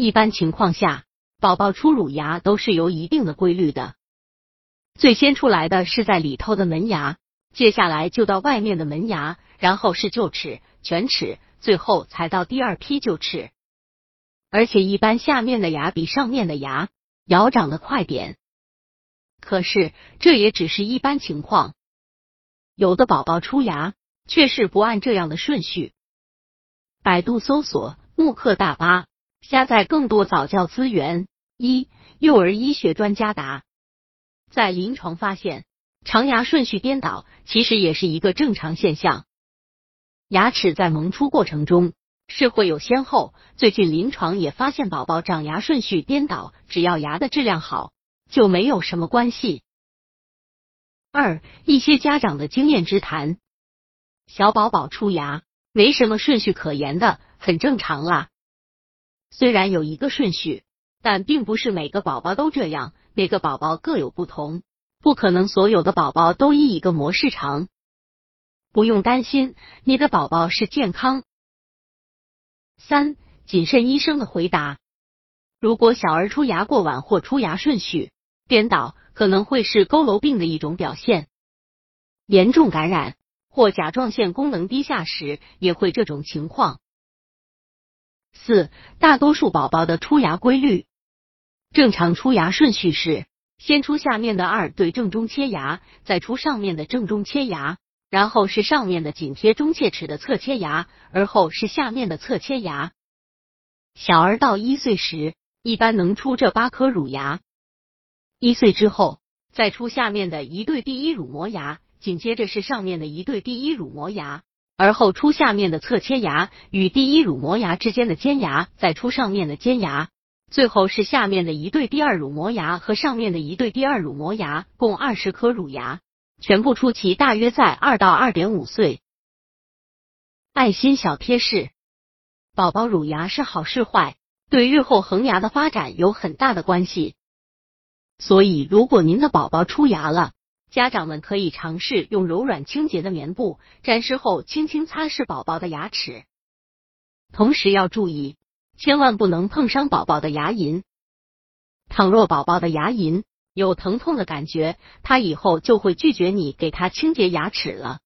一般情况下，宝宝出乳牙都是有一定的规律的。最先出来的是在里头的门牙，接下来就到外面的门牙，然后是臼齿、犬齿，最后才到第二批臼齿。而且一般下面的牙比上面的牙摇长得快点。可是这也只是一般情况，有的宝宝出牙却是不按这样的顺序。百度搜索“慕课大巴”，下载更多早教资源。一、幼儿医学专家答：在临床发现，长牙顺序颠倒其实也是一个正常现象。牙齿在萌出过程中是会有先后。最近临床也发现宝宝长牙顺序颠倒，只要牙的质量好。就没有什么关系。二，一些家长的经验之谈，小宝宝出牙没什么顺序可言的，很正常啦。虽然有一个顺序，但并不是每个宝宝都这样，每个宝宝各有不同，不可能所有的宝宝都依一个模式长。不用担心，你的宝宝是健康。三，谨慎医生的回答：如果小儿出牙过晚或出牙顺序。颠倒可能会是佝偻病的一种表现，严重感染或甲状腺功能低下时也会这种情况。四，大多数宝宝的出牙规律，正常出牙顺序是先出下面的二对正中切牙，再出上面的正中切牙，然后是上面的紧贴中切齿的侧切牙，而后是下面的侧切牙。小儿到一岁时，一般能出这八颗乳牙。一岁之后，再出下面的一对第一乳磨牙，紧接着是上面的一对第一乳磨牙，而后出下面的侧切牙与第一乳磨牙之间的尖牙，再出上面的尖牙，最后是下面的一对第二乳磨牙和上面的一对第二乳磨牙，共二十颗乳牙，全部出齐，大约在二到二点五岁。爱心小贴士：宝宝乳牙是好是坏，对日后恒牙的发展有很大的关系。所以，如果您的宝宝出牙了，家长们可以尝试用柔软清洁的棉布沾湿后，轻轻擦拭宝宝的牙齿。同时要注意，千万不能碰伤宝宝的牙龈。倘若宝宝的牙龈有疼痛的感觉，他以后就会拒绝你给他清洁牙齿了。